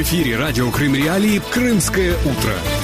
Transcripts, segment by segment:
В эфире радио Крым Реалии «Крымское утро».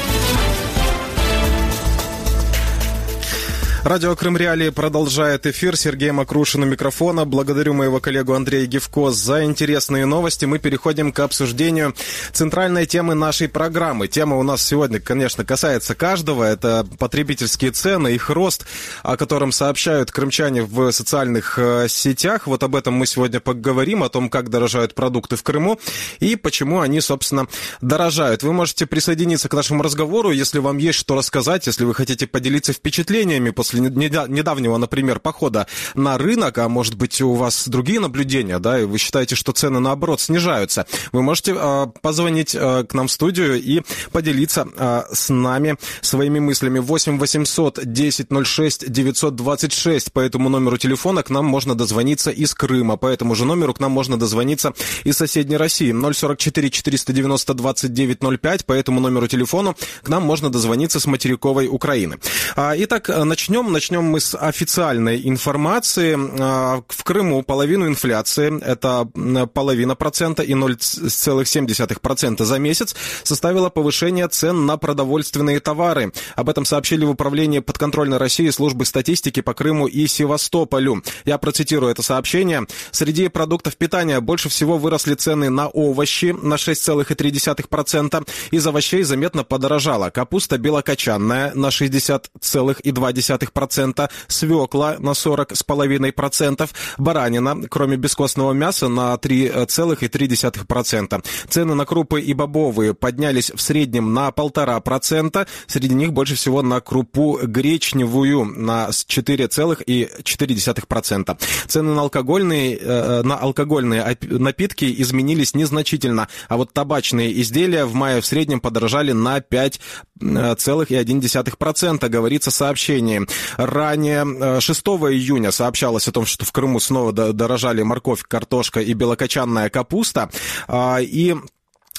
Радио Крым Реалии продолжает эфир. Сергей Макрушин у микрофона. Благодарю моего коллегу Андрея Гевко за интересные новости. Мы переходим к обсуждению центральной темы нашей программы. Тема у нас сегодня, конечно, касается каждого. Это потребительские цены, их рост, о котором сообщают крымчане в социальных э, сетях. Вот об этом мы сегодня поговорим, о том, как дорожают продукты в Крыму и почему они, собственно, дорожают. Вы можете присоединиться к нашему разговору, если вам есть что рассказать, если вы хотите поделиться впечатлениями после после недавнего, например, похода на рынок, а может быть у вас другие наблюдения, да, и вы считаете, что цены наоборот снижаются, вы можете э, позвонить э, к нам в студию и поделиться э, с нами своими мыслями. 8 800 10 06 926 по этому номеру телефона к нам можно дозвониться из Крыма, по этому же номеру к нам можно дозвониться из соседней России. 044 490 29 05 по этому номеру телефону к нам можно дозвониться с материковой Украины. Итак, начнем Начнем мы с официальной информации. А, в Крыму половину инфляции, это половина процента и 0,7% за месяц, составило повышение цен на продовольственные товары. Об этом сообщили в Управлении подконтрольной России службы статистики по Крыму и Севастополю. Я процитирую это сообщение. Среди продуктов питания больше всего выросли цены на овощи на 6,3%. Из овощей заметно подорожала капуста белокочанная на 60,2%, процента, свекла на 40,5%, баранина, кроме бескостного мяса, на 3,3%. Цены на крупы и бобовые поднялись в среднем на 1,5%, среди них больше всего на крупу гречневую на 4,4%. Цены на алкогольные, э, на алкогольные напитки изменились незначительно, а вот табачные изделия в мае в среднем подорожали на 5,1%, говорится сообщение. Ранее, 6 э, июня, сообщалось о том, что в Крыму снова дорожали морковь, картошка и белокочанная капуста. А, и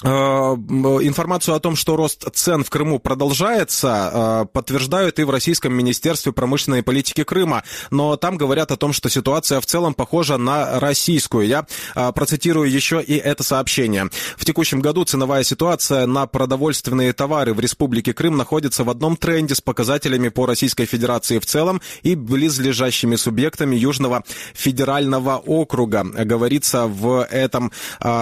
информацию о том, что рост цен в Крыму продолжается, э, подтверждают и в Российском Министерстве промышленной политики Крыма. Но там говорят о том, что ситуация в целом похожа на российскую. Я э, процитирую еще и это сообщение. В текущем году ценовая ситуация на продовольственные товары в Республике Крым находится в одном тренде с показателями по Российской Федерации в целом и близлежащими субъектами Южного федерального округа, говорится в этом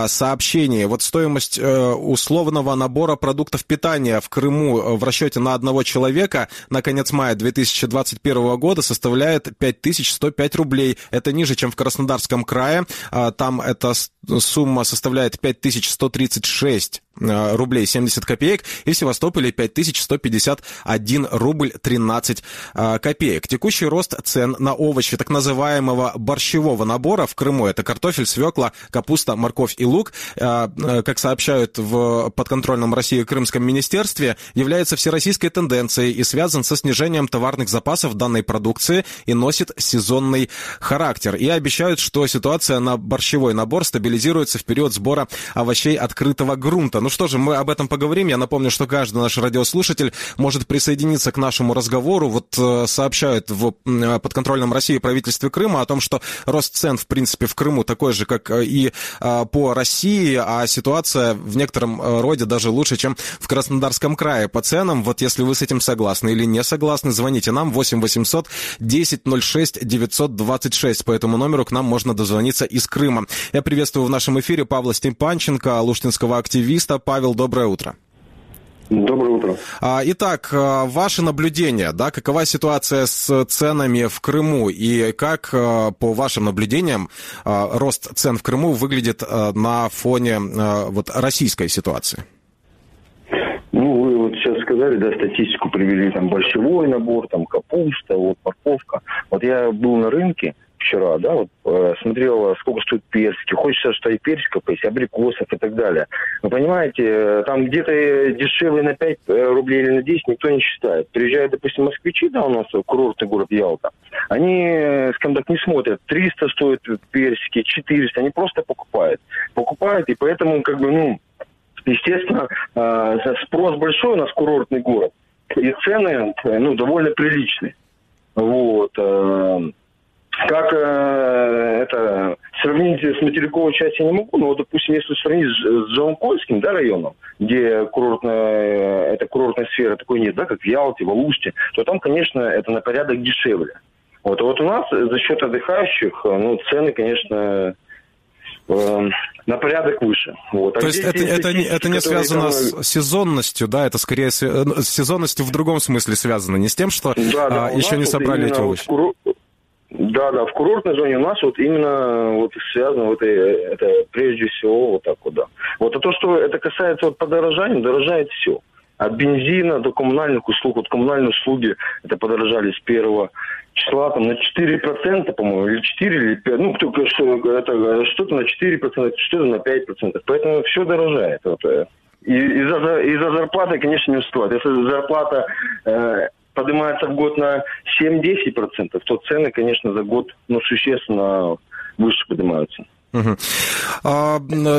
сообщении. Вот стоимость Э, условного набора продуктов питания в Крыму э, в расчете на одного человека на конец мая 2021 года составляет 5105 рублей. Это ниже, чем в Краснодарском крае. А, там эта сумма составляет 5136 Э, рублей 70 копеек, и в Севастополе 5151 рубль 13 э, копеек. Текущий рост цен на овощи так называемого борщевого набора в Крыму, это картофель, свекла, капуста, морковь и лук, э, как сообщают в подконтрольном России Крымском министерстве, является всероссийской тенденцией и связан со снижением товарных запасов данной продукции и носит сезонный характер. И обещают, что ситуация на борщевой набор стабилизируется в период сбора овощей открытого грунта. Ну что же, мы об этом поговорим. Я напомню, что каждый наш радиослушатель может присоединиться к нашему разговору. Вот э, сообщают в э, подконтрольном России правительстве Крыма о том, что рост цен, в принципе, в Крыму такой же, как э, и по России, а ситуация в некотором роде даже лучше, чем в Краснодарском крае по ценам. Вот если вы с этим согласны или не согласны, звоните нам 8 800 10 06 926. По этому номеру к нам можно дозвониться из Крыма. Я приветствую в нашем эфире Павла Степанченко, луштинского активиста, Павел, доброе утро. Доброе утро. А, итак, а, ваши наблюдения, да, какова ситуация с ценами в Крыму и как, а, по вашим наблюдениям, рост цен в Крыму выглядит на фоне вот, российской ситуации? Ну, вы вот сейчас сказали, да, статистику привели, там, борщевой набор, там, капуста, вот, морковка. Вот я был на рынке, вчера, да, вот э, смотрела, сколько стоит персики, хочется что и персиков, есть абрикосов и так далее. Вы понимаете, э, там где-то дешевле на 5 э, рублей или на 10 никто не считает. Приезжают, допустим, москвичи, да, у нас курортный город Ялта, они, э, скажем так, не смотрят, 300 стоят персики, 400, они просто покупают. Покупают, и поэтому, как бы, ну, естественно, спрос большой у нас курортный город, и цены, ну, довольно приличные. Вот как э, это сравнить с материковой частью я не могу, но, вот, допустим, если сравнить с, с да, районом, где курортная, это курортная сфера такой нет, да, как в Ялте, в Алуште, то там, конечно, это на порядок дешевле. Вот, а вот у нас за счет отдыхающих, ну, цены, конечно, э, на порядок выше. Вот. А То есть это, это, не, это не связано там... с сезонностью, да, это скорее с, э, с сезонностью в другом смысле связано, не с тем, что да, да, а, еще не собрали эти овощи. Куру... Да, да, в курортной зоне у нас вот именно вот связано вот это прежде всего вот так вот, да. Вот а то, что это касается вот подорожания, дорожает все. От бензина до коммунальных услуг. Вот коммунальные услуги это подорожали с первого числа там на 4%, по-моему, или 4, или 5, ну, только что, это, что-то на 4%, что-то на 5%. Поэтому все дорожает. Вот. Э. И из-за, из-за зарплаты, конечно, не успевает. Если зарплата э, поднимается в год на 7-10%, то цены, конечно, за год ну, существенно выше поднимаются. Угу.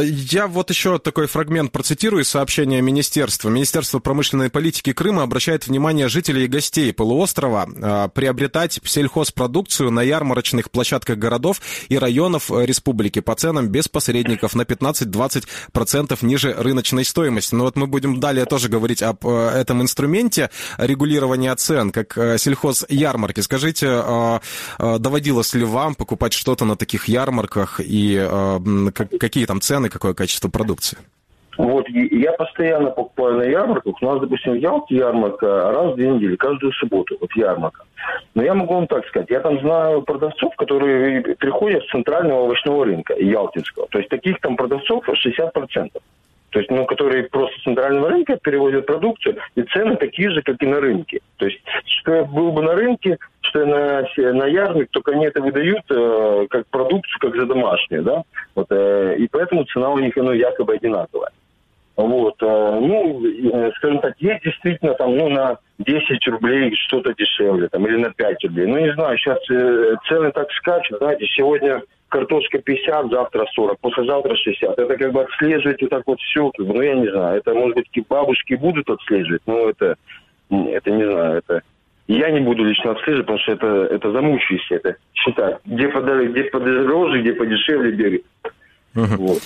Я вот еще такой фрагмент процитирую из сообщения Министерства. Министерство промышленной политики Крыма обращает внимание жителей и гостей полуострова а, приобретать сельхозпродукцию на ярмарочных площадках городов и районов республики по ценам без посредников на 15-20% ниже рыночной стоимости. Но вот мы будем далее тоже говорить об э, этом инструменте регулирования цен, как э, сельхозярмарки. Скажите, а, доводилось ли вам покупать что-то на таких ярмарках и Э, какие там цены, какое качество продукции? Вот, я постоянно покупаю на ярмарках. У нас, допустим, в Ялте ярмарка раз в две недели, каждую субботу, вот ярмарка. Но я могу вам так сказать, я там знаю продавцов, которые приходят с центрального овощного рынка, ялтинского. То есть таких там продавцов 60% то есть, ну, которые просто с центрального рынка перевозят продукцию, и цены такие же, как и на рынке. То есть, что я был бы на рынке, что я на, на ярмарке, только они это выдают э, как продукцию, как за домашнюю, да, вот, э, и поэтому цена у них, ну, якобы одинаковая. Вот, э, ну, э, скажем так, есть действительно там, ну, на 10 рублей что-то дешевле, там, или на 5 рублей. Ну, не знаю, сейчас э, цены так скачут, знаете, сегодня картошка 50, завтра 40, послезавтра 60. Это как бы отслеживать вот так вот все, ну я не знаю, это может быть бабушки будут отслеживать, но это, это не знаю, это я не буду лично отслеживать, потому что это, это замучаюсь это считать. Где, подороже, где подороже, где подешевле бегать. Вот.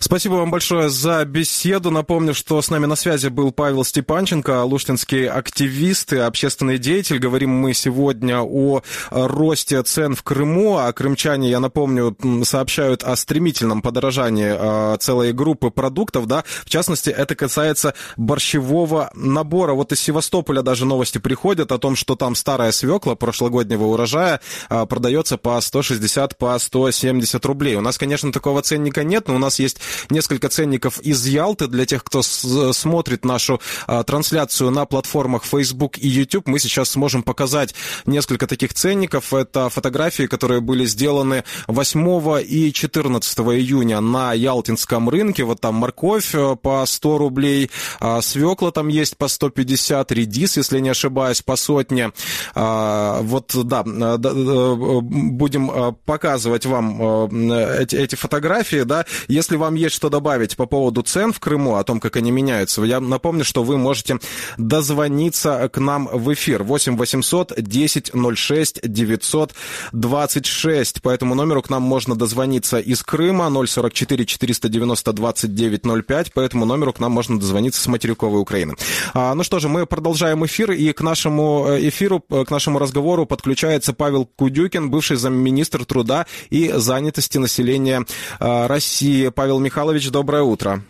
Спасибо вам большое за беседу. Напомню, что с нами на связи был Павел Степанченко, луштинский активист и общественный деятель. Говорим мы сегодня о росте цен в Крыму, а крымчане, я напомню, сообщают о стремительном подорожании а, целой группы продуктов, да, в частности, это касается борщевого набора. Вот из Севастополя даже новости приходят о том, что там старая свекла прошлогоднего урожая а, продается по 160, по 170 рублей. У нас, конечно, такого ценника нет, но у нас есть несколько ценников из Ялты. Для тех, кто смотрит нашу а, трансляцию на платформах Facebook и YouTube, мы сейчас сможем показать несколько таких ценников. Это фотографии, которые были сделаны 8 и 14 июня на Ялтинском рынке. Вот там морковь э, по 100 рублей, а, свекла там есть по 150, редис, если не ошибаюсь, по сотне. А, вот, да, э, э, будем показывать вам эти, эти фотографии фотографии, да, если вам есть что добавить по поводу цен в Крыму, о том, как они меняются, я напомню, что вы можете дозвониться к нам в эфир 8 800 10 06 926. По этому номеру к нам можно дозвониться из Крыма 044 490 29 05. По этому номеру к нам можно дозвониться с материковой Украины. А, ну что же, мы продолжаем эфир, и к нашему э, эфиру, э, к нашему разговору подключается Павел Кудюкин, бывший замминистр труда и занятости населения Э, России. Павел Михайлович, доброе утро.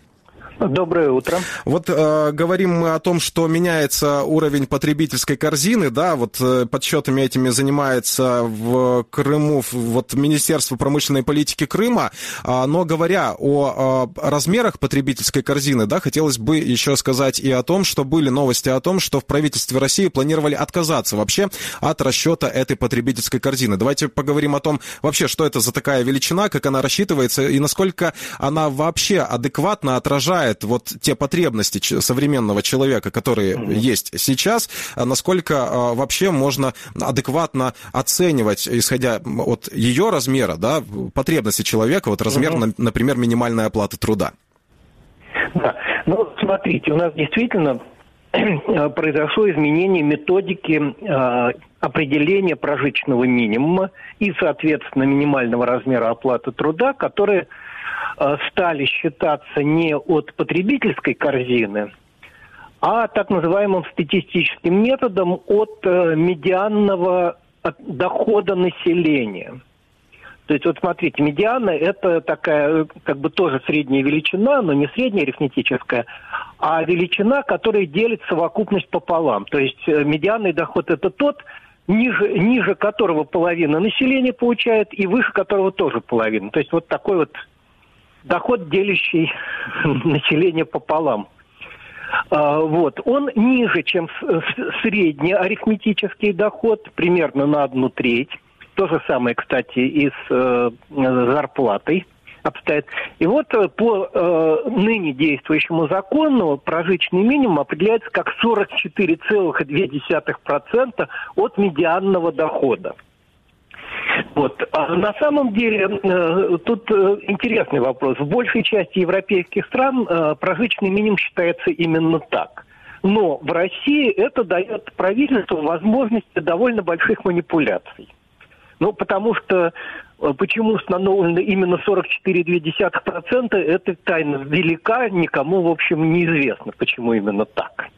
Доброе утро. Вот э, говорим мы о том, что меняется уровень потребительской корзины, да, вот э, подсчетами этими занимается в Крыму вот Министерство промышленной политики Крыма, э, но говоря о э, размерах потребительской корзины, да, хотелось бы еще сказать и о том, что были новости о том, что в правительстве России планировали отказаться вообще от расчета этой потребительской корзины. Давайте поговорим о том вообще, что это за такая величина, как она рассчитывается и насколько она вообще адекватно отражает отражает вот те потребности современного человека, которые mm-hmm. есть сейчас, а насколько а, вообще можно адекватно оценивать, исходя от ее размера, да, потребности человека, вот размер, mm-hmm. например, минимальной оплаты труда. Да, ну смотрите, у нас действительно произошло изменение методики э, определения прожиточного минимума и, соответственно, минимального размера оплаты труда, которые стали считаться не от потребительской корзины, а так называемым статистическим методом от э, медианного дохода населения. То есть вот смотрите, медиана это такая как бы тоже средняя величина, но не средняя арифметическая, а величина, которая делит совокупность пополам. То есть э, медианный доход это тот, ниже, ниже которого половина населения получает и выше которого тоже половина. То есть вот такой вот доход, делящий население пополам. А, вот. Он ниже, чем средний арифметический доход, примерно на одну треть. То же самое, кстати, и с э, зарплатой обстоит. И вот э, по э, ныне действующему закону прожиточный минимум определяется как 44,2% от медианного дохода. Вот. А на самом деле э, тут э, интересный вопрос. В большей части европейских стран э, прожиточный минимум считается именно так. Но в России это дает правительству возможности довольно больших манипуляций. Ну, потому что почему установлено именно 44,2%, это тайна велика, никому, в общем, неизвестно, почему именно так.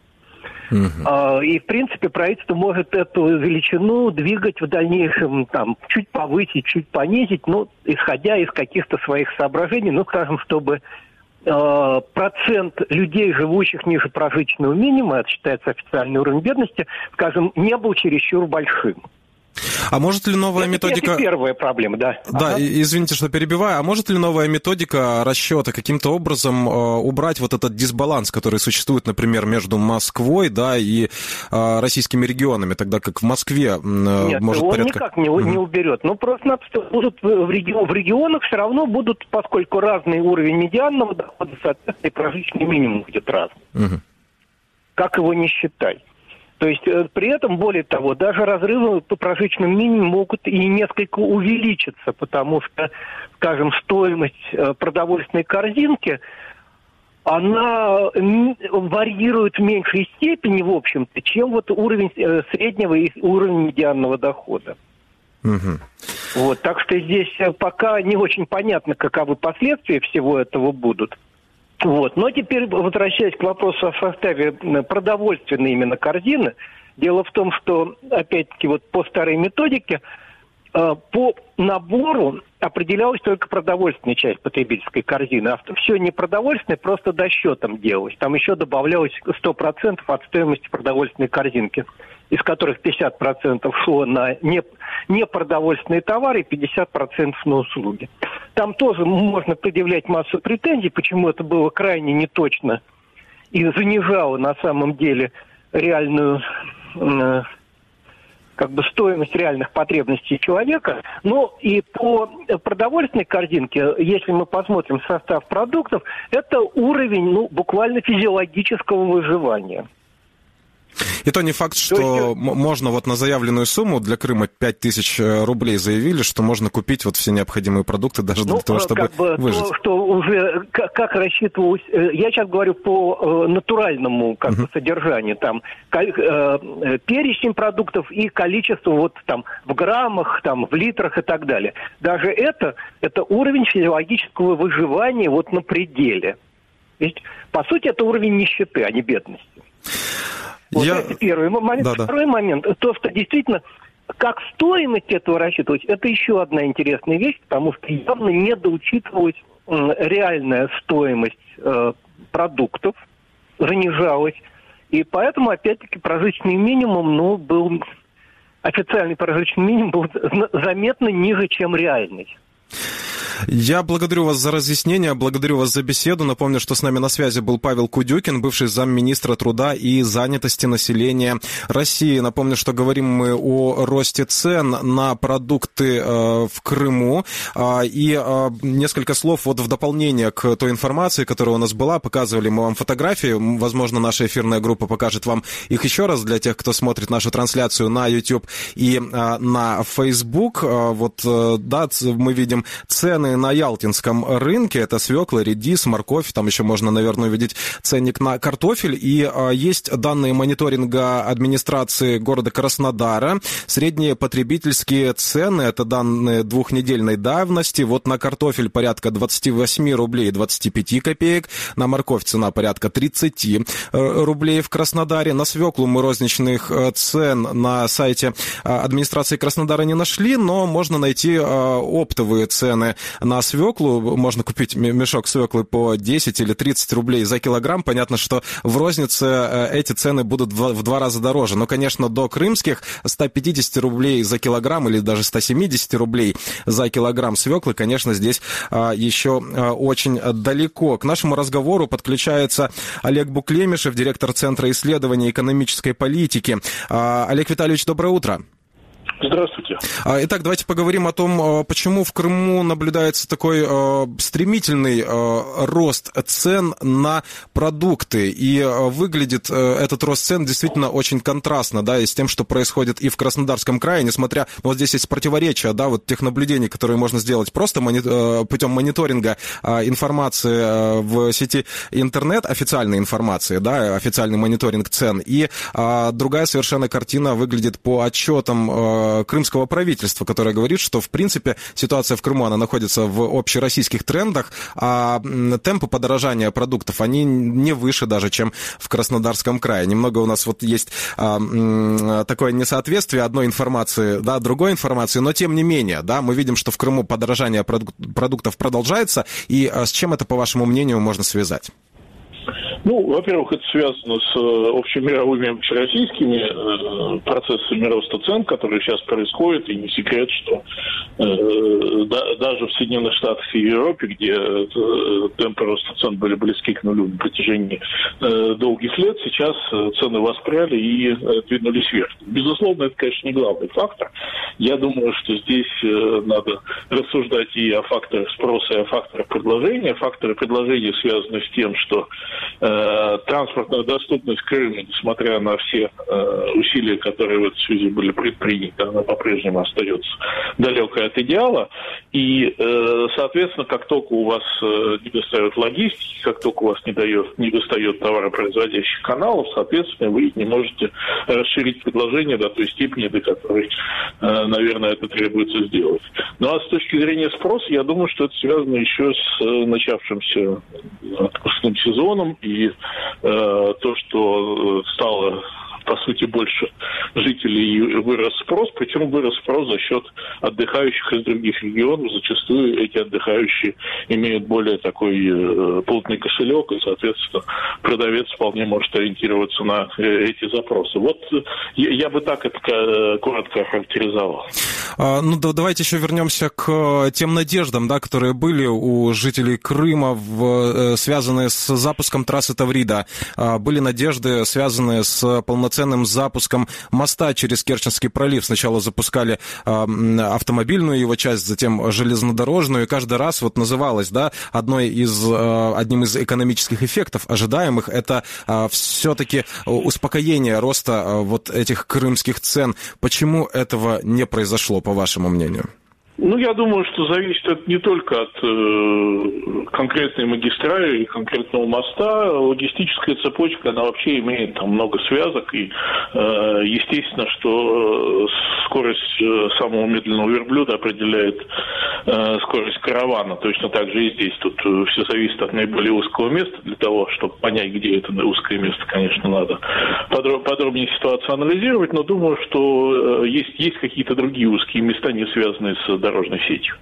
Uh-huh. И, в принципе, правительство может эту величину двигать в дальнейшем, там, чуть повысить, чуть понизить, ну, исходя из каких-то своих соображений, ну, скажем, чтобы э, процент людей, живущих ниже прожиточного минимума, это считается официальный уровень бедности, скажем, не был чересчур большим. А может ли новая это, методика... Это первая проблема, да. Да, ага. извините, что перебиваю. А может ли новая методика расчета каким-то образом э, убрать вот этот дисбаланс, который существует, например, между Москвой, да, и э, российскими регионами, тогда как в Москве э, Нет, может он порядка... никак не, не уберет. Ну, просто-напросто будут в, регион, в регионах все равно будут, поскольку разный уровень медианного дохода, соответственно, и прожиточный минимум будет разный. Угу. Как его не считай. То есть э, при этом, более того, даже разрывы по прожиточным минимумам могут и несколько увеличиться, потому что, скажем, стоимость э, продовольственной корзинки, она варьирует в меньшей степени, в общем-то, чем вот уровень э, среднего и уровень медианного дохода. Угу. Вот, так что здесь пока не очень понятно, каковы последствия всего этого будут. Вот. Но теперь, возвращаясь к вопросу о составе продовольственной именно корзины, дело в том, что, опять-таки, вот по старой методике, э, по набору определялась только продовольственная часть потребительской корзины, а все непродовольственное просто досчетом делалось. Там еще добавлялось 100% от стоимости продовольственной корзинки, из которых 50% шло на не, непродовольственные товары и 50% на услуги. Там тоже можно предъявлять массу претензий, почему это было крайне неточно и занижало на самом деле реальную э, как бы стоимость реальных потребностей человека. Но и по продовольственной корзинке, если мы посмотрим состав продуктов, это уровень ну, буквально физиологического выживания. И то не факт, что то есть... можно вот на заявленную сумму для Крыма 5000 э, рублей заявили, что можно купить вот все необходимые продукты даже для ну, того, чтобы как бы выжить. То, что уже как, как рассчитывалось, э, я сейчас говорю по э, натуральному как uh-huh. содержанию, там э, перечень продуктов и количество вот там в граммах, там в литрах и так далее. Даже это, это уровень физиологического выживания вот на пределе. Ведь, по сути, это уровень нищеты, а не бедности. Вот Я... это первый момент. Да, Второй да. момент, то, что действительно как стоимость этого рассчитывать, это еще одна интересная вещь, потому что явно недоучитывалась реальная стоимость э, продуктов, занижалась. И поэтому, опять-таки, прожиточный минимум, ну, был, официальный прожиточный минимум был заметно ниже, чем реальный. Я благодарю вас за разъяснение, благодарю вас за беседу. Напомню, что с нами на связи был Павел Кудюкин, бывший замминистра труда и занятости населения России. Напомню, что говорим мы о росте цен на продукты э, в Крыму. А, и а, несколько слов вот в дополнение к той информации, которая у нас была. Показывали мы вам фотографии. Возможно, наша эфирная группа покажет вам их еще раз для тех, кто смотрит нашу трансляцию на YouTube и а, на Facebook. Вот, э, да, мы видим цены цены на Ялтинском рынке. Это свекла, редис, морковь. Там еще можно, наверное, увидеть ценник на картофель. И э, есть данные мониторинга администрации города Краснодара. Средние потребительские цены, это данные двухнедельной давности. Вот на картофель порядка 28 рублей 25 копеек. На морковь цена порядка 30 э, рублей в Краснодаре. На свеклу мы розничных э, цен на сайте э, администрации Краснодара не нашли, но можно найти оптовые цены на свеклу. Можно купить мешок свеклы по 10 или 30 рублей за килограмм. Понятно, что в рознице эти цены будут в два раза дороже. Но, конечно, до крымских 150 рублей за килограмм или даже 170 рублей за килограмм свеклы, конечно, здесь еще очень далеко. К нашему разговору подключается Олег Буклемишев, директор Центра исследований экономической политики. Олег Витальевич, доброе утро. Здравствуйте. А, итак, давайте поговорим о том, а, почему в Крыму наблюдается такой а, стремительный рост цен на продукты. И выглядит этот рост цен действительно очень контрастно, да, и с тем, что происходит и в Краснодарском крае, несмотря, ну, вот здесь есть противоречия, да, вот тех наблюдений, которые можно сделать просто мони... путем мониторинга информации в сети интернет, официальной информации, да, официальный мониторинг цен, и другая совершенно картина выглядит по отчетам Э, крымского правительства, которое говорит, что, в принципе, ситуация в Крыму, она находится в общероссийских трендах, а темпы подорожания продуктов, они не выше даже, чем в Краснодарском крае. Немного у нас вот есть а, такое несоответствие одной информации, да, другой информации, но тем не менее, да, мы видим, что в Крыму подорожание продуктов продолжается, и а, с чем это, по вашему мнению, можно связать? Ну, во-первых, это связано с э, общемировыми общероссийскими э, процессами роста цен, которые сейчас происходят, и не секрет, что э, да, даже в Соединенных Штатах и Европе, где темпы роста цен были близки к нулю на протяжении долгих лет, сейчас цены воспряли и двинулись вверх. Безусловно, это, конечно, не главный фактор. Я думаю, что здесь надо рассуждать и о факторах спроса, и о факторах предложения. Факторы предложения связаны с тем, что э, транспортная доступность Крыма, несмотря на все э, усилия, которые в этой связи были предприняты, она по-прежнему остается далекой от идеала. И, э, соответственно, как только у вас не достает логистики, как только у вас не, дает, не достает товаропроизводящих каналов, соответственно, вы не можете расширить предложение до той степени, до которой, наверное, это требуется сделать. Ну а с точки зрения спроса, я думаю, что это связано еще с начавшимся отпускным сезоном и э, то, что э, стало по сути, больше жителей вырос спрос, причем вырос спрос за счет отдыхающих из других регионов. Зачастую эти отдыхающие имеют более такой э, плотный кошелек, и, соответственно, продавец вполне может ориентироваться на э, эти запросы. Вот э, я, бы так это коротко охарактеризовал. А, ну, да, давайте еще вернемся к тем надеждам, да, которые были у жителей Крыма, в, связанные с запуском трассы Таврида. А, были надежды, связанные с полноценным полноценным запуском моста через Керченский пролив. Сначала запускали э, автомобильную его часть, затем железнодорожную, и каждый раз вот называлось, да, одной из, э, одним из экономических эффектов ожидаемых, это э, все-таки успокоение роста э, вот этих крымских цен. Почему этого не произошло, по вашему мнению? Ну, я думаю, что зависит это не только от э, конкретной магистрали и конкретного моста. Логистическая цепочка, она вообще имеет там много связок. И э, естественно, что э, скорость э, самого медленного верблюда определяет э, скорость каравана. Точно так же и здесь. Тут э, все зависит от наиболее узкого места. Для того, чтобы понять, где это узкое место, конечно, надо подроб- подробнее ситуацию анализировать. Но думаю, что э, есть, есть какие-то другие узкие места, не связанные с дорожной сетью.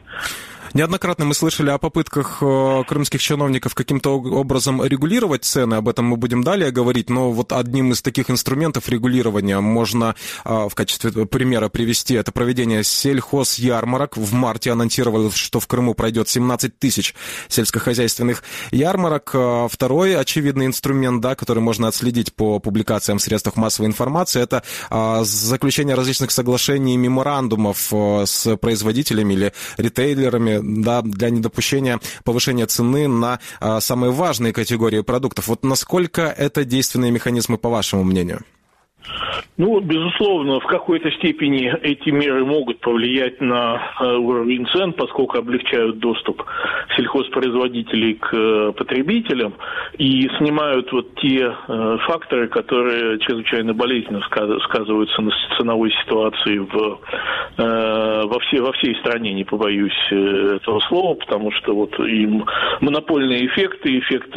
Неоднократно мы слышали о попытках э, крымских чиновников каким-то образом регулировать цены, об этом мы будем далее говорить, но вот одним из таких инструментов регулирования можно э, в качестве примера привести это проведение сельхозярмарок. В марте анонсировалось, что в Крыму пройдет 17 тысяч сельскохозяйственных ярмарок. Э, второй очевидный инструмент, да, который можно отследить по публикациям в средствах массовой информации, это заключение различных соглашений и меморандумов с производителями или ритейлерами да, для недопущения повышения цены на а, самые важные категории продуктов. Вот насколько это действенные механизмы, по вашему мнению? Ну, безусловно, в какой-то степени эти меры могут повлиять на э, уровень цен, поскольку облегчают доступ сельхозпроизводителей к э, потребителям и снимают вот те э, факторы, которые чрезвычайно болезненно сказываются на ценовой ситуации в, во, все, во всей стране, не побоюсь этого слова, потому что вот и монопольные эффекты, эффект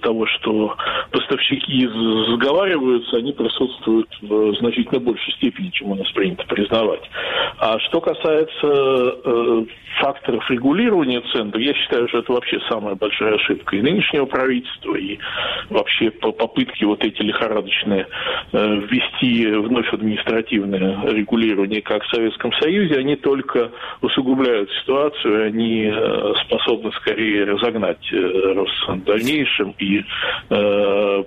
того, что поставщики сговариваются, они присутствуют в значительно большей степени, чем у нас принято признавать. А что касается э, факторов регулирования цен, то я считаю, что это вообще самая большая ошибка и нынешнего правительства, и вообще по попытки вот эти лихорадочные э, ввести вновь административное регулирование, как в Советском Союзе, они только усугубляют ситуацию, они э, способны скорее разогнать э, рост в дальнейшем и Э,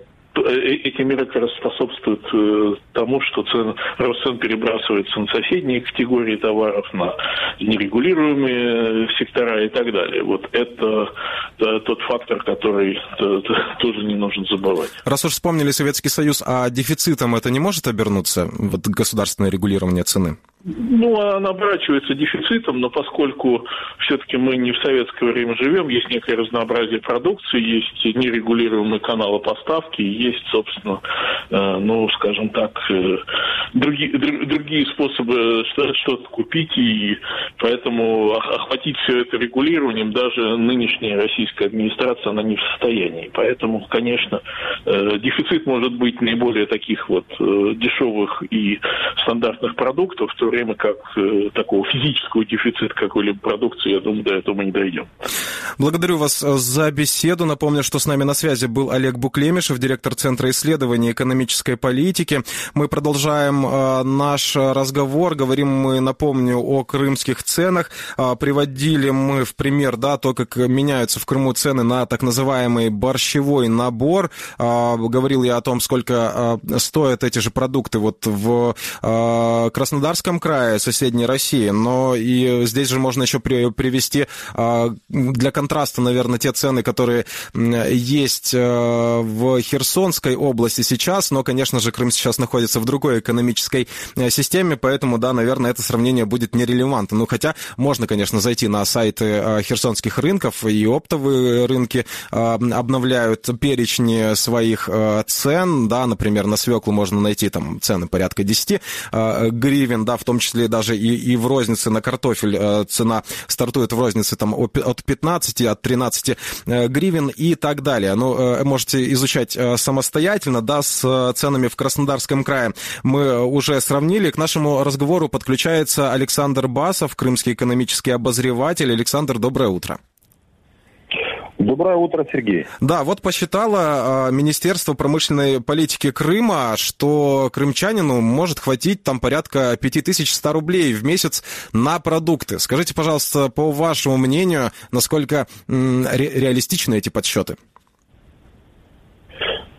эти меры как раз способствуют э, тому, что цен, рост цен перебрасывается на соседние категории товаров, на нерегулируемые сектора и так далее. Вот это тот фактор, который тоже не нужно забывать. Раз уж вспомнили Советский Союз, а дефицитом это не может обернуться, вот государственное регулирование цены? Ну, она оборачивается дефицитом, но поскольку все-таки мы не в советское время живем, есть некое разнообразие продукции, есть нерегулируемые каналы поставки, есть, собственно, э, ну, скажем так, э, другие, другие способы что-то купить, и поэтому охватить все это регулированием даже нынешняя российская администрация, она не в состоянии. Поэтому, конечно, э, дефицит может быть наиболее таких вот дешевых и стандартных продуктов, то время как э, такого физического дефицита какой-либо продукции, я думаю, до этого мы не дойдем. Благодарю вас э, за беседу. Напомню, что с нами на связи был Олег Буклемишев, директор Центра исследований экономической политики. Мы продолжаем э, наш разговор. Говорим мы, напомню, о крымских ценах. Э, приводили мы в пример, да, то, как меняются в Крыму цены на так называемый борщевой набор. Э, говорил я о том, сколько э, стоят эти же продукты вот в э, Краснодарском крае соседней России, но и здесь же можно еще при, привести а, для контраста, наверное, те цены, которые есть э, в Херсонской области сейчас, но, конечно же, Крым сейчас находится в другой экономической э, системе, поэтому, да, наверное, это сравнение будет нерелевантно. Ну, хотя можно, конечно, зайти на сайты э, херсонских рынков, и оптовые рынки обновляют перечни своих цен, да, например, на свеклу можно найти там цены порядка 10 гривен, да, в том числе даже и, и в рознице на картофель э, цена стартует в рознице там от 15, от 13 э, гривен и так далее. Ну, э, можете изучать самостоятельно, да, с ценами в Краснодарском крае. Мы уже сравнили. К нашему разговору подключается Александр Басов, крымский экономический обозреватель. Александр, доброе утро. Доброе утро, Сергей. Да, вот посчитало э, Министерство промышленной политики Крыма, что крымчанину может хватить там порядка 5100 рублей в месяц на продукты. Скажите, пожалуйста, по вашему мнению, насколько ре реалистичны эти подсчеты?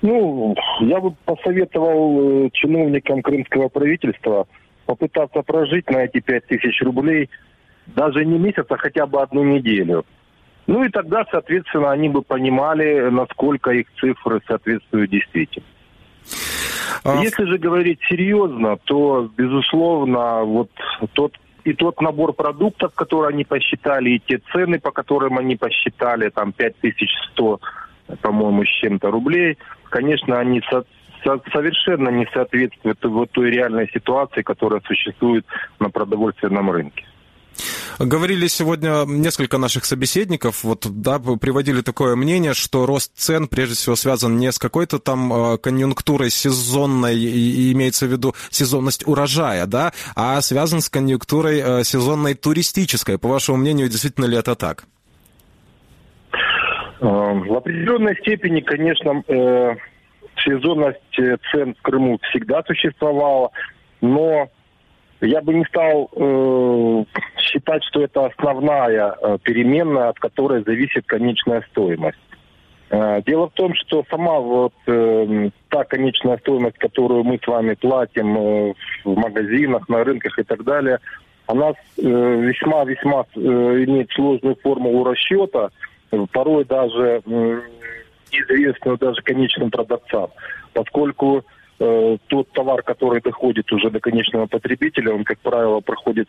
Ну, я бы посоветовал э, чиновникам крымского правительства попытаться прожить на эти 5000 рублей даже не месяц, а хотя бы одну неделю. Ну и тогда, соответственно, они бы понимали, насколько их цифры соответствуют действительно. А... Если же говорить серьезно, то, безусловно, вот тот и тот набор продуктов, которые они посчитали, и те цены, по которым они посчитали, там 5100, по-моему, с чем-то рублей, конечно, они со совершенно не соответствуют вот той реальной ситуации, которая существует на продовольственном рынке. Говорили сегодня несколько наших собеседников, вот, да, приводили такое мнение, что рост цен прежде всего связан не с какой-то там э, конъюнктурой сезонной, и имеется в виду сезонность урожая, да, а связан с конъюнктурой э, сезонной туристической. По вашему мнению, действительно ли это так? Э, в определенной степени, конечно, сезонность цен в Крыму всегда существовала, но я бы не стал э, считать, что это основная э, переменная, от которой зависит конечная стоимость. Э, дело в том, что сама вот э, та конечная стоимость, которую мы с вами платим э, в магазинах, на рынках и так далее, она весьма-весьма э, э, имеет сложную формулу расчета, порой даже э, неизвестную даже конечным продавцам, поскольку э, тот товар, который доходит уже до конечного потребителя, он, как правило, проходит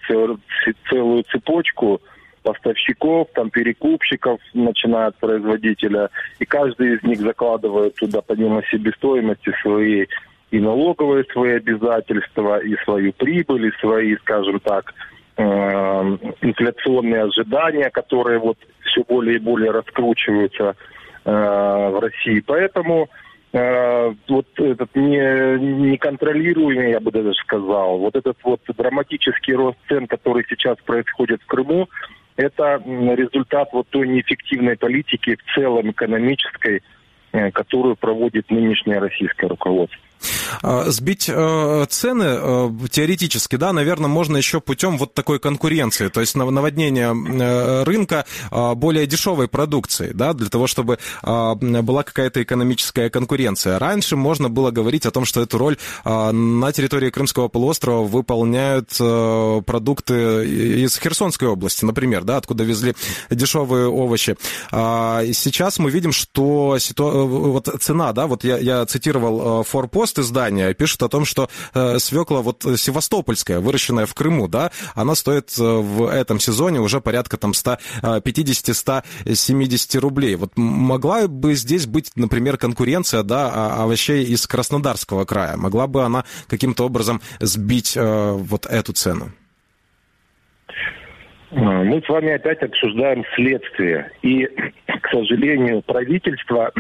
целую цепочку поставщиков, там перекупщиков, начиная от производителя, и каждый из них закладывает туда помимо себестоимости свои и налоговые свои обязательства, и свою прибыль, и свои, скажем так, э, инфляционные ожидания, которые вот все более и более раскручиваются э, в России. Поэтому э, вот этот не, неконтролируемый, я бы даже сказал, вот этот вот драматический рост цен, который сейчас происходит в Крыму, это результат вот той неэффективной политики в целом экономической, э, которую проводит нынешнее российское руководство. А, сбить э, цены э, теоретически, да, наверное, можно еще путем вот такой конкуренции, то есть наводнения э, рынка более дешевой продукции, да, для того, чтобы была какая-то экономическая конкуренция. Раньше можно было говорить о том, что эту роль на территории Крымского полуострова выполняют продукты из Херсонской области, например, да, откуда везли дешевые овощи. А, сейчас мы видим, что ситу... вот цена, да, вот я, я цитировал Форпост, пост издания пишет о том, что э, свекла вот севастопольская, выращенная в Крыму, да, она стоит э, в этом сезоне уже порядка там 150-170 рублей. Вот могла бы здесь быть, например, конкуренция, да, овощей из Краснодарского края? Могла бы она каким-то образом сбить э, вот эту цену? Мы с вами опять обсуждаем следствие. И, к сожалению, правительство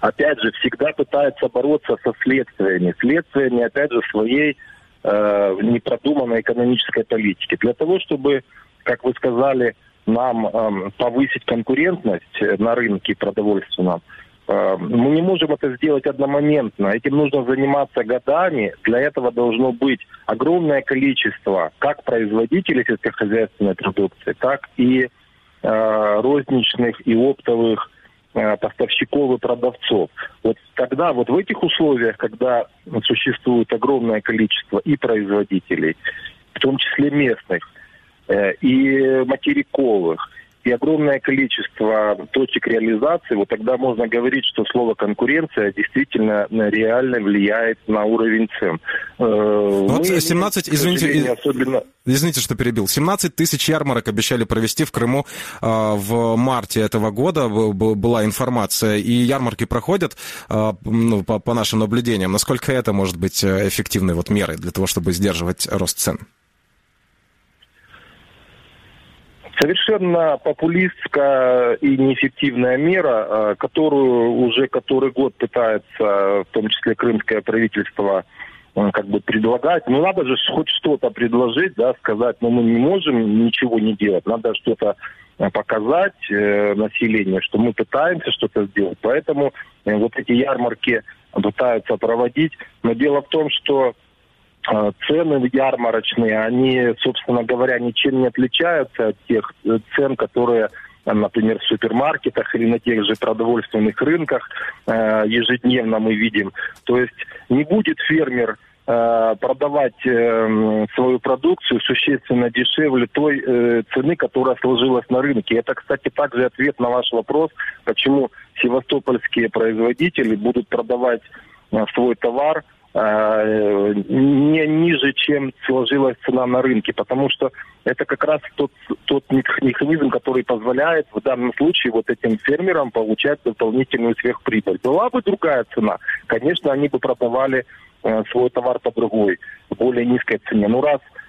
опять же, всегда пытается бороться со следствиями. Следствиями, опять же, своей э, непродуманной экономической политики. Для того, чтобы, как вы сказали, нам э, повысить конкурентность на рынке продовольственном, э, мы не можем это сделать одномоментно. Этим нужно заниматься годами. Для этого должно быть огромное количество как производителей сельскохозяйственной продукции, так и э, розничных и оптовых Э, поставщиков и продавцов. Вот когда вот в этих условиях, когда существует огромное количество и производителей, в том числе местных, э, и материковых, и огромное количество точек реализации, вот тогда можно говорить, что слово конкуренция действительно реально влияет на уровень цен. Э, вот Мы 17, извините, особенно... извините, что перебил. 17 тысяч ярмарок обещали провести в Крыму а, в марте этого года, была информация, и ярмарки проходят, ну, по, по нашим наблюдениям. Насколько это может быть э, эффективной вот мерой для того, чтобы сдерживать рост цен? Совершенно популистская и неэффективная мера, э, которую уже который год пытается, в том числе крымское правительство, э, как бы предлагать. Ну, надо же хоть что-то предложить, да, сказать, но ну, мы не можем ничего не делать. Надо что-то э, показать э, населению, что мы пытаемся что-то сделать. Поэтому э, вот эти ярмарки пытаются проводить. Но дело в том, что цены ярмарочные, они, собственно говоря, ничем не отличаются от тех э, цен, которые например, в супермаркетах или на тех же продовольственных рынках э, ежедневно мы видим. То есть не будет фермер э, продавать свою продукцию существенно дешевле той цены, которая сложилась на рынке. Это, кстати, также ответ на ваш вопрос, почему севастопольские производители будут продавать свой товар не ниже, чем сложилась цена на рынке, потому что это как раз тот, тот механизм, который позволяет в данном случае вот этим фермерам получать дополнительную сверхприбыль. Была бы другая цена, конечно, они бы продавали э, свой товар по другой, более низкой цене. Но раз э,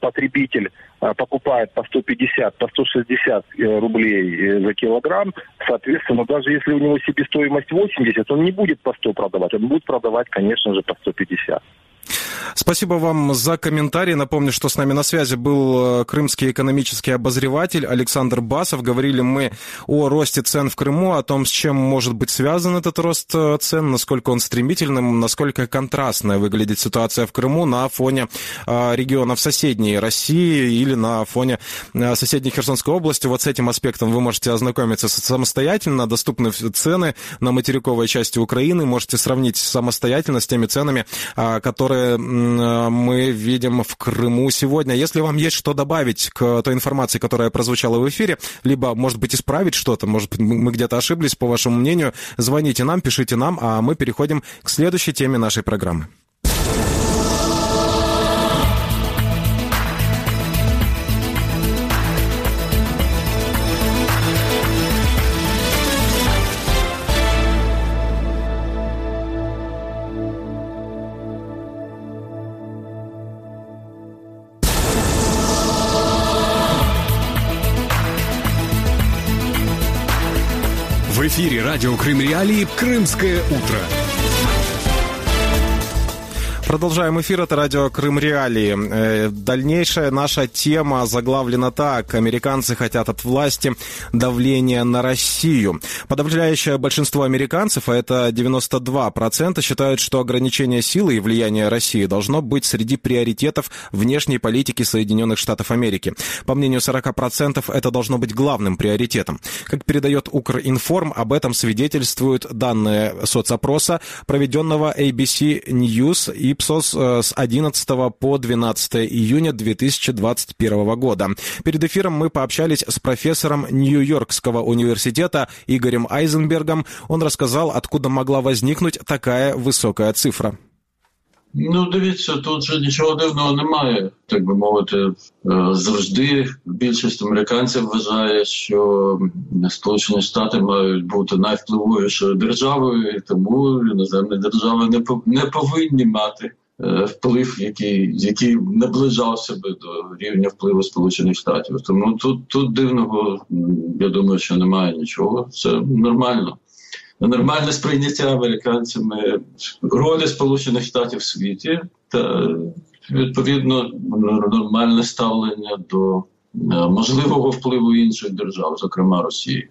потребитель э, покупает по 150, по 160 э, рублей э, за килограмм, соответственно, даже если у него себестоимость 80, он не будет по 100 продавать, он будет продавать, конечно же, по 150. Спасибо вам за комментарий. Напомню, что с нами на связи был э, крымский экономический обозреватель Александр Басов. Говорили мы о росте цен в Крыму, о том, с чем может быть связан этот рост э, цен, насколько он стремительным, насколько контрастная выглядит ситуация в Крыму на фоне э, регионов соседней России или на фоне соседней Херсонской области. Вот с этим аспектом вы можете ознакомиться самостоятельно. Доступны цены на материковой части Украины. Можете сравнить самостоятельно с теми ценами, которые которые мы видим в Крыму сегодня. Если вам есть что добавить к той информации, которая прозвучала в эфире, либо, может быть, исправить что-то, может мы где-то ошиблись, по вашему мнению, звоните нам, пишите нам, а мы переходим к следующей теме нашей программы. Эфире радио Крым Реалии «Крымское утро». Продолжаем эфир. Это радио Крым Реалии. Э, дальнейшая наша тема заглавлена так. Американцы хотят от власти давления на Россию. Подавляющее большинство американцев, а это 92%, считают, что ограничение силы и влияния России должно быть среди приоритетов внешней политики Соединенных Штатов Америки. По мнению 40%, это должно быть главным приоритетом. Как передает Укринформ, об этом свидетельствуют данные соцопроса, проведенного ABC News и ИПСОС э, с 11 по 12 июня 2021 года. Перед эфиром мы пообщались с профессором Нью-Йоркского университета Игорем Айзенбергом. Он рассказал, откуда могла возникнуть такая высокая цифра. Ну, дивіться, тут же нічого дивного немає, так би мовити. Завжди більшість американців вважає, що Сполучені Штати мають бути найвпливовішою державою, і тому іноземні держави не повинні мати вплив, який який наближався би до рівня впливу Сполучених Штатів. Тому тут тут дивного я думаю, що немає нічого. Це нормально нормальне сприйняття американцями ролі Сполучених Штатів в світі та відповідно нормальне ставлення до можливого впливу інших держав, зокрема Росії.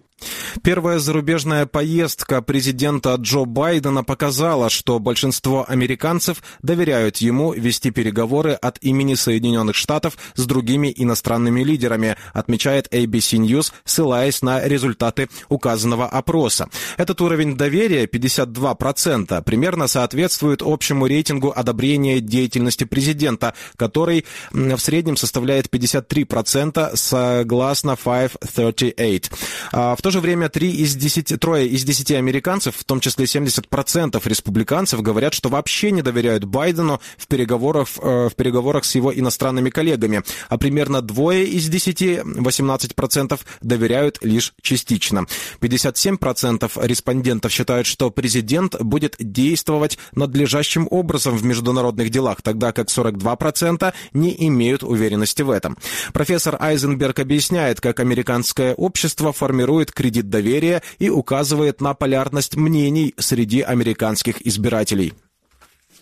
Первая зарубежная поездка президента Джо Байдена показала, что большинство американцев доверяют ему вести переговоры от имени Соединенных Штатов с другими иностранными лидерами, отмечает ABC News, ссылаясь на результаты указанного опроса. Этот уровень доверия 52% примерно соответствует общему рейтингу одобрения деятельности президента, который в среднем составляет 53% согласно 538. А в то же время три из 10, трое из 10 американцев, в том числе 70% республиканцев, говорят, что вообще не доверяют Байдену в переговорах, э, в переговорах с его иностранными коллегами, а примерно двое из 10, 18% доверяют лишь частично. 57% респондентов считают, что президент будет действовать надлежащим образом в международных делах, тогда как 42% не имеют уверенности в этом. Профессор Айзенберг объясняет, как американское общество формирует кредит доверия и указывает на полярность мнений среди американських избирателей.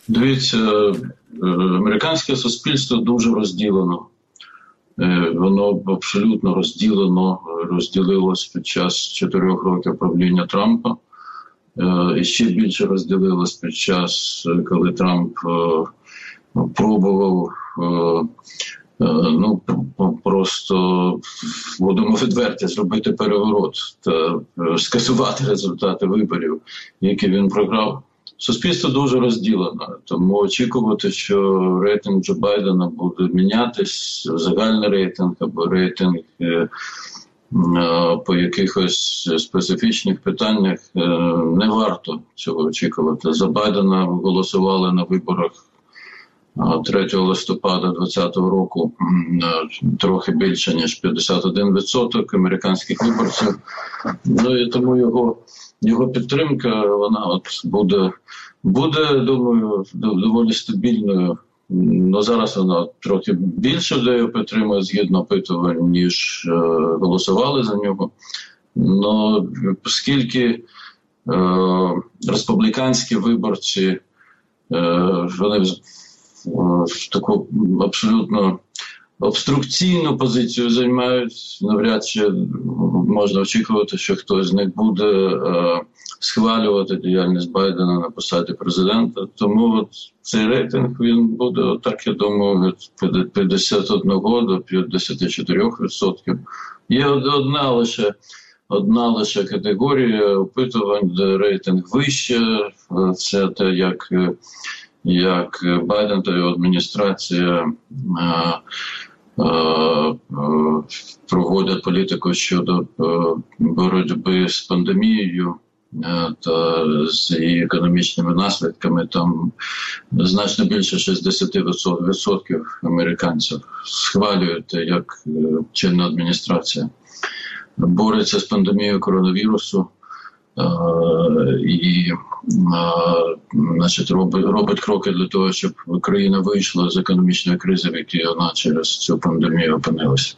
Дивіться, американське суспільство дуже розділено. Воно абсолютно розділено, розділилось під час чотирьох років правління Трампа. І ще більше розділилось під час, коли Трамп пробував Е, ну просто будемо відверті зробити переворот та е, скасувати результати виборів, які він програв. Суспільство дуже розділено, тому очікувати, що рейтинг Джо Байдена буде мінятись, загальний рейтинг або рейтинг е, по якихось специфічних питаннях не варто цього очікувати. За Байдена голосували на виборах 3 листопада 2020 року трохи більше ніж 51% американських виборців. Ну і тому його його підтримка вона от буде, буде, думаю, доволі стабільною. Ну зараз вона трохи більше людей підтримує згідно опитувань, ніж е, голосували за нього. Ну оскільки е, республіканські виборці е, вони таку абсолютно обструкційну позицію займають. Навряд чи можна очікувати, що хтось з них буде е, схвалювати діяльність Байдена на посаді президента. Тому от цей рейтинг він буде, так я думаю, від 51 до 54%. Є одна лише. Одна лише категорія опитувань, де рейтинг вище, це те, як як Байден та його адміністрація проводять політику щодо боротьби з пандемією. Та з її економічними наслідками там значно більше 60% американців схвалюють, як чинна адміністрація бореться з пандемією коронавірусу і значить, робить, робить кроки для того, щоб Україна вийшла з економічної кризи, в якій вона через цю пандемію опинилася.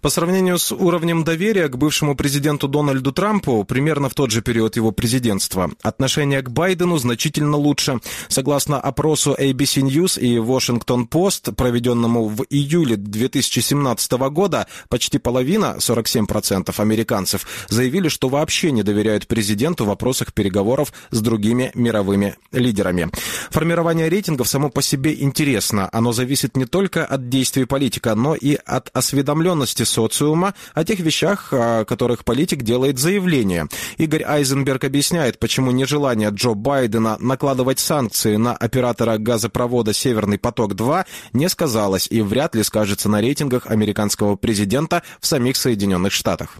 По сравнению с уровнем доверия к бывшему президенту Дональду Трампу, примерно в тот же период его президентства, отношение к Байдену значительно лучше. Согласно опросу ABC News и Washington Post, проведенному в июле 2017 года, почти половина, 47% американцев, заявили, что вообще не доверяют президенту в вопросах переговоров с другими мировыми лидерами. Формирование рейтингов само по себе интересно. Оно зависит не только от действий политика, но и от осведомленности осведомленности социума о тех вещах, о которых политик делает заявление. Игорь Айзенберг объясняет, почему нежелание Джо Байдена накладывать санкции на оператора газопровода «Северный поток-2» не сказалось и вряд ли скажется на рейтингах американского президента в самих Соединенных Штатах.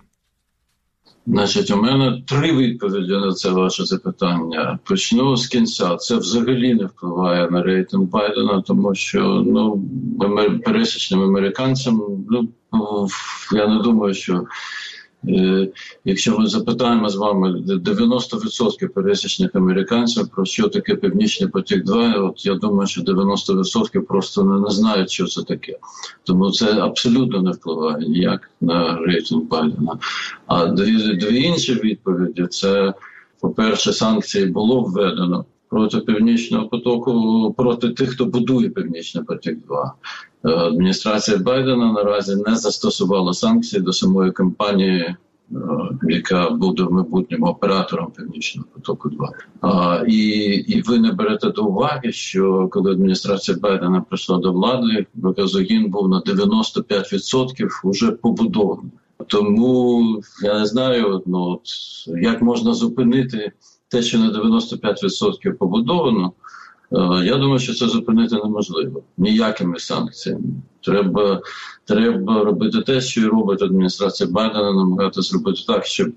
Значить, у мене три відповіді на це ваше запитання. Почну з кінця. Це взагалі не впливає на рейтинг Байдена, тому що ну пересічним американцям ну я не думаю, що якщо ми запитаємо з вами 90% пересічних американців про що таке Північний потік 2 от я думаю, що 90% просто не, не знають, що це таке. Тому це абсолютно не впливає ніяк на рейтинг Байдена. А дві, дві інші відповіді це, по-перше, санкції було введено. Проти північного потоку, проти тих, хто будує північний потік 2 Е, адміністрація Байдена наразі не застосувала санкції до самої компанії, е, яка буде в майбутньому оператором Північного потоку. 2 а, і і ви не берете до уваги, що коли адміністрація Байдена прийшла до влади, газогін був на 95% вже побудований. Тому я не знаю, ну от як можна зупинити те, що на 95% побудовано. Е, я думаю, що це зупинити неможливо ніякими санкціями. Треба треба робити те, що і робить адміністрація Байдена, намагатися зробити так, щоб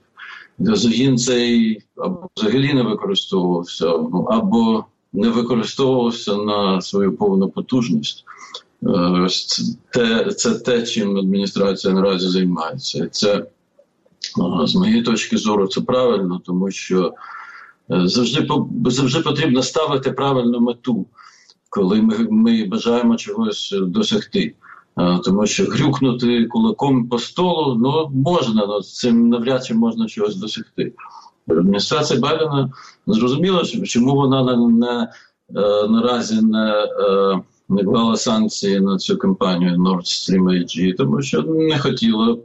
газогін цей або взагалі не використовувався, або не використовувався на свою повну потужність. Е, це, це те, чим адміністрація наразі займається. Це е, з моєї точки зору це правильно, тому що. Е, завжди завжди потрібно ставити правильну мету, коли ми ми бажаємо чогось досягти. Е, тому що грюкнути кулаком по столу ну можна, але цим навряд чи можна чогось досягти. Адміністрація Байдена зрозуміла, чому вона не, не е, наразі не не клала санкції на цю компанію Nord Stream AG, тому що не хотіла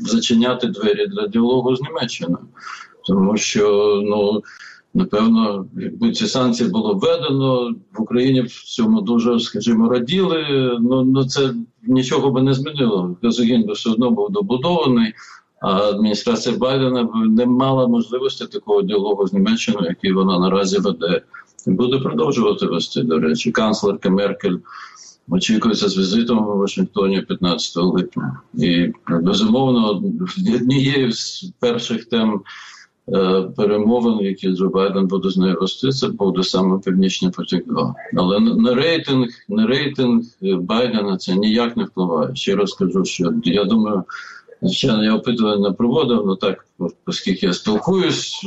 зачиняти двері для діалогу з Німеччиною тому що ну. Напевно, якби ці санкції було введено в Україні в цьому дуже, скажімо, раділи. Ну ну це нічого би не змінило. Газогін би все одно був добудований, а адміністрація Байдена не мала можливості такого діалогу з Німеччиною, який вона наразі веде, і буде продовжувати вести. До речі, канцлерка Меркель очікується з візитом у Вашингтоні 15 липня, і безумовно однією з перших тем. Е, перемовин, які Джо Байден буде з нею вести, це буде саме Північний потік 2 Але на рейтинг, на рейтинг Байдена це ніяк не впливає. Ще раз кажу, що я думаю. Звичайно, я опитування проводив, але так, оскільки я спілкуюсь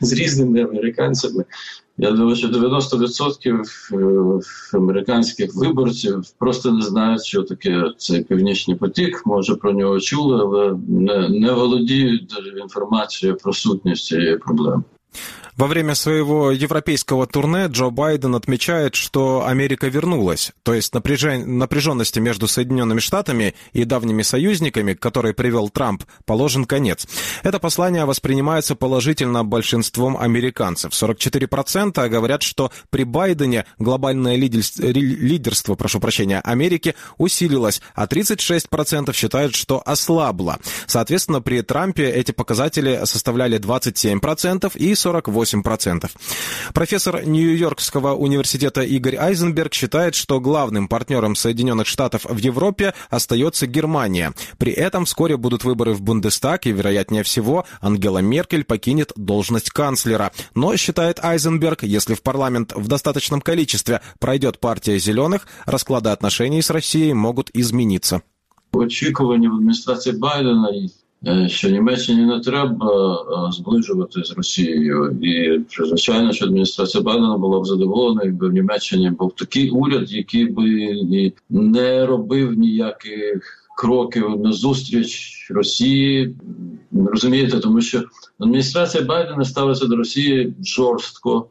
з різними американцями, я думаю, що 90% е, американських виборців просто не знають, що таке цей північний потік. Може про нього чули, але не, не володіють інформацією про сутність цієї проблеми. Во время своего европейского турне Джо Байден отмечает, что Америка вернулась, то есть напряжен... напряженности между Соединенными Штатами и давними союзниками, к которой привел Трамп, положен конец. Это послание воспринимается положительно большинством американцев. 44% говорят, что при Байдене глобальное лидерство, прошу прощения, Америки усилилось, а 36% считают, что ослабло. Соответственно, при Трампе эти показатели составляли 27% и 48%. Профессор Нью-Йоркского университета Игорь Айзенберг считает, что главным партнером Соединенных Штатов в Европе остается Германия. При этом вскоре будут выборы в Бундестаг, и, вероятнее всего, Ангела Меркель покинет должность канцлера. Но, считает Айзенберг, если в парламент в достаточном количестве пройдет партия зеленых, расклады отношений с Россией могут измениться. Очікування в адміністрації Байдена що Німеччині не треба зближувати з Росією, і звичайно, що адміністрація Байдена була б задоволена, якби в Німеччині був такий уряд, який би не робив ніяких кроків на зустріч Росії. Розумієте, тому що адміністрація Байдена ставиться до Росії жорстко.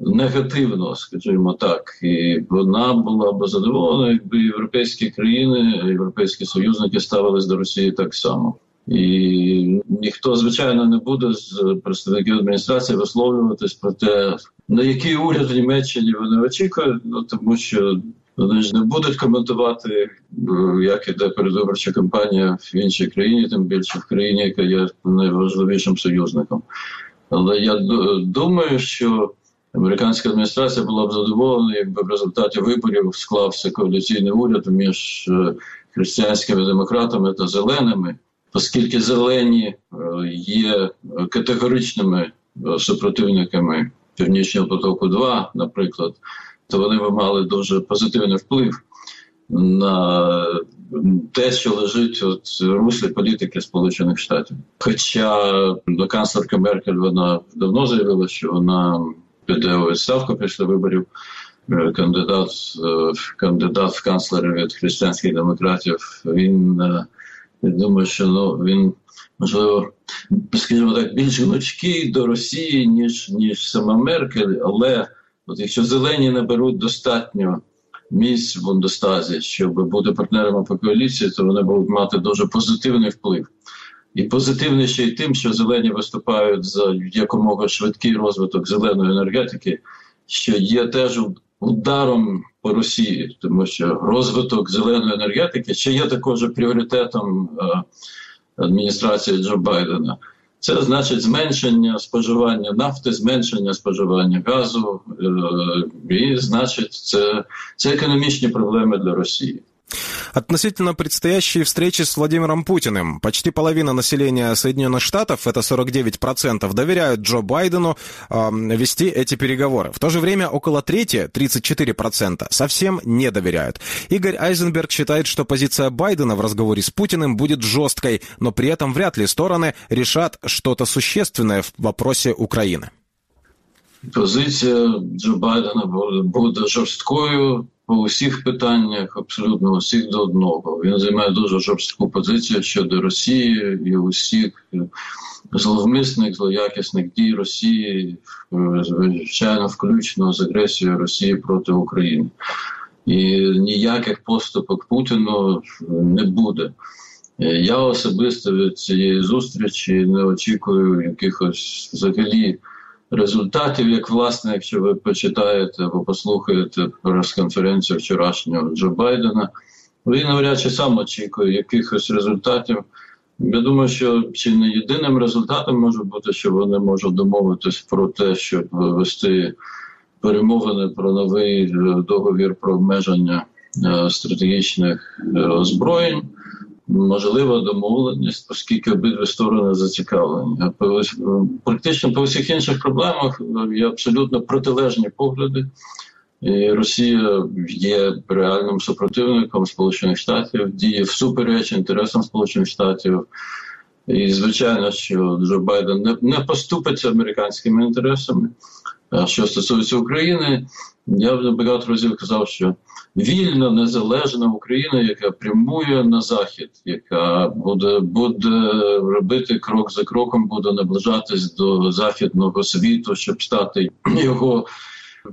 Негативно, скажімо так, і вона була б задоволена, якби європейські країни, європейські союзники ставились до Росії так само. І ніхто, звичайно, не буде з представників адміністрації висловлюватись про те, на який уряд в Німеччині вони очікують, ну тому що вони ж не будуть коментувати, як іде передвиборча кампанія в іншій країні, тим більше в країні, яка є найважливішим союзником. Але я думаю, що американська адміністрація була б задоволена, якби в результаті виборів склався коаліційний уряд між християнськими демократами та зеленими оскільки зелені е, є категоричними е, супротивниками Північного потоку, 2 наприклад, то вони би мали дуже позитивний вплив на те, що лежить от руслі політики Сполучених Штатів. Хоча до канцлерка Меркель вона давно заявила, що вона піде у відставку після виборів. Е, кандидат кандидат в канцлери від християнських демократів він думаю, що ну, він можливо, скажімо так, більш гнучкий до Росії, ніж ніж сама Меркель. Але от якщо зелені наберуть достатньо місць в Бундестазі, щоб бути партнерами по коаліції, то вони будуть мати дуже позитивний вплив. І позитивний ще й тим, що зелені виступають за якомога швидкий розвиток зеленої енергетики, що є теж ударом по Росії, тому що розвиток зеленої енергетики ще є також пріоритетом е, адміністрації Джо Байдена. Це значить зменшення споживання нафти, зменшення споживання газу, е, і значить, це, це економічні проблеми для Росії. Относительно предстоящей встречи с Владимиром Путиным, почти половина населения Соединенных Штатов, это 49%, доверяют Джо Байдену э, вести эти переговоры. В то же время около трети, 34%, совсем не доверяют. Игорь Айзенберг считает, что позиция Байдена в разговоре с Путиным будет жесткой, но при этом вряд ли стороны решат что-то существенное в вопросе Украины. Позиція Джо Байдена буде жорсткою по усіх питаннях, абсолютно усіх до одного. Він займає дуже жорстку позицію щодо Росії і усіх зловмисних, злоякісних дій Росії, звичайно, включно з агресією Росії проти України. І ніяких поступок Путіну не буде. Я особисто від цієї зустрічі не очікую якихось взагалі результатів, як власне, якщо ви почитаєте або послухаєте прес-конференцію вчорашнього Джо Байдена, він навряд чи сам очікує якихось результатів. Я думаю, що чи не єдиним результатом може бути, що вони можуть домовитись про те, щоб вести перемовини про новий договір про обмеження е, стратегічних е, озброєнь можлива домовленість, оскільки обидві сторони зацікавлені. Практично по всіх інших проблемах є абсолютно протилежні погляди. І Росія є реальним супротивником Сполучених Штатів, діє всупереч інтересам Сполучених Штатів. І, звичайно, що Джо Байден не, не поступиться американськими інтересами. А що стосується України, я вже багато разів казав, що вільна незалежна Україна, яка прямує на захід, яка буде буде робити крок за кроком, буде наближатись до західного світу, щоб стати його.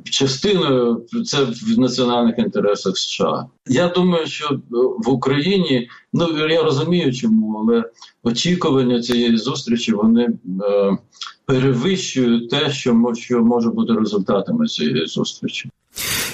Частиною це в національних інтересах США. Я думаю, що в Україні ну я розумію, чому, але очікування цієї зустрічі вони е, перевищують те, що що може бути результатами цієї зустрічі.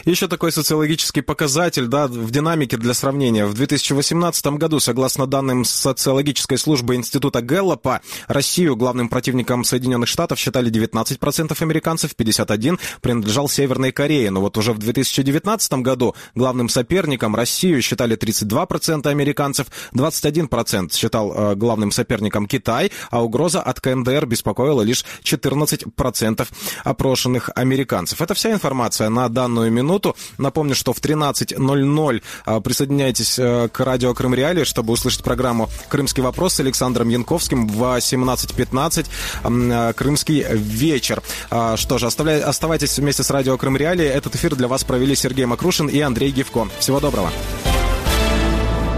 Еще такой социологический показатель, да, в динамике для сравнения. В 2018 году, согласно данным социологической службы Института Гэллопа, Россию главным противником Соединенных Штатов считали 19% американцев, 51% принадлежал Северной Корее. Но вот уже в 2019 году главным соперником Россию считали 32% американцев, 21% считал э, главным соперником Китай, а угроза от КНДР беспокоила лишь 14% опрошенных американцев. Это вся информация на данную минуту. Напомню, что в 13.00 э, присоединяйтесь э, к радио Крым Реалии, чтобы услышать программу «Крымский вопрос» с Александром Янковским в 17.15 «Крымский вечер». Что же, оставайтесь вместе с радио Крым Реалии. Этот эфир для вас провели Сергей Макрушин и Андрей Гивко. Всего доброго.